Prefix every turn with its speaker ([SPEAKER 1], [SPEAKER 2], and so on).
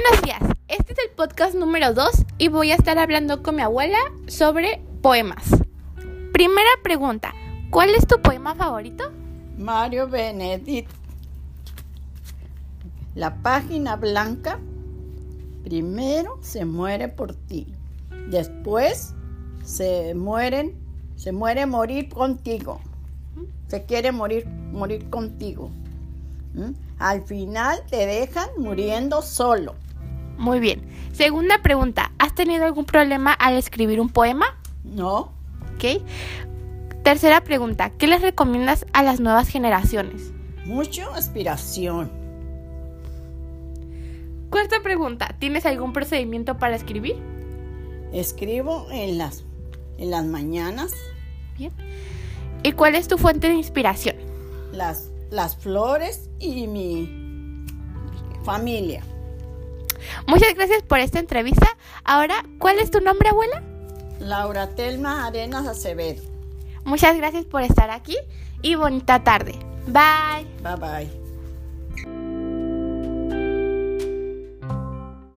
[SPEAKER 1] Buenos días, este es el podcast número 2 y voy a estar hablando con mi abuela sobre poemas. Primera pregunta, ¿cuál es tu poema favorito?
[SPEAKER 2] Mario Benedict. La página blanca primero se muere por ti, después se mueren, se muere morir contigo. Se quiere morir, morir contigo. ¿Mm? Al final te dejan muriendo solo.
[SPEAKER 1] Muy bien. Segunda pregunta, ¿has tenido algún problema al escribir un poema?
[SPEAKER 2] No.
[SPEAKER 1] Ok. Tercera pregunta, ¿qué les recomiendas a las nuevas generaciones?
[SPEAKER 2] Mucho aspiración.
[SPEAKER 1] Cuarta pregunta, ¿tienes algún procedimiento para escribir?
[SPEAKER 2] Escribo en las, en las mañanas.
[SPEAKER 1] Bien. ¿Y cuál es tu fuente de inspiración?
[SPEAKER 2] Las, las flores y mi familia.
[SPEAKER 1] Muchas gracias por esta entrevista. Ahora, ¿cuál es tu nombre, abuela?
[SPEAKER 2] Laura Telma Arenas Acevedo.
[SPEAKER 1] Muchas gracias por estar aquí y bonita tarde. Bye.
[SPEAKER 2] Bye bye.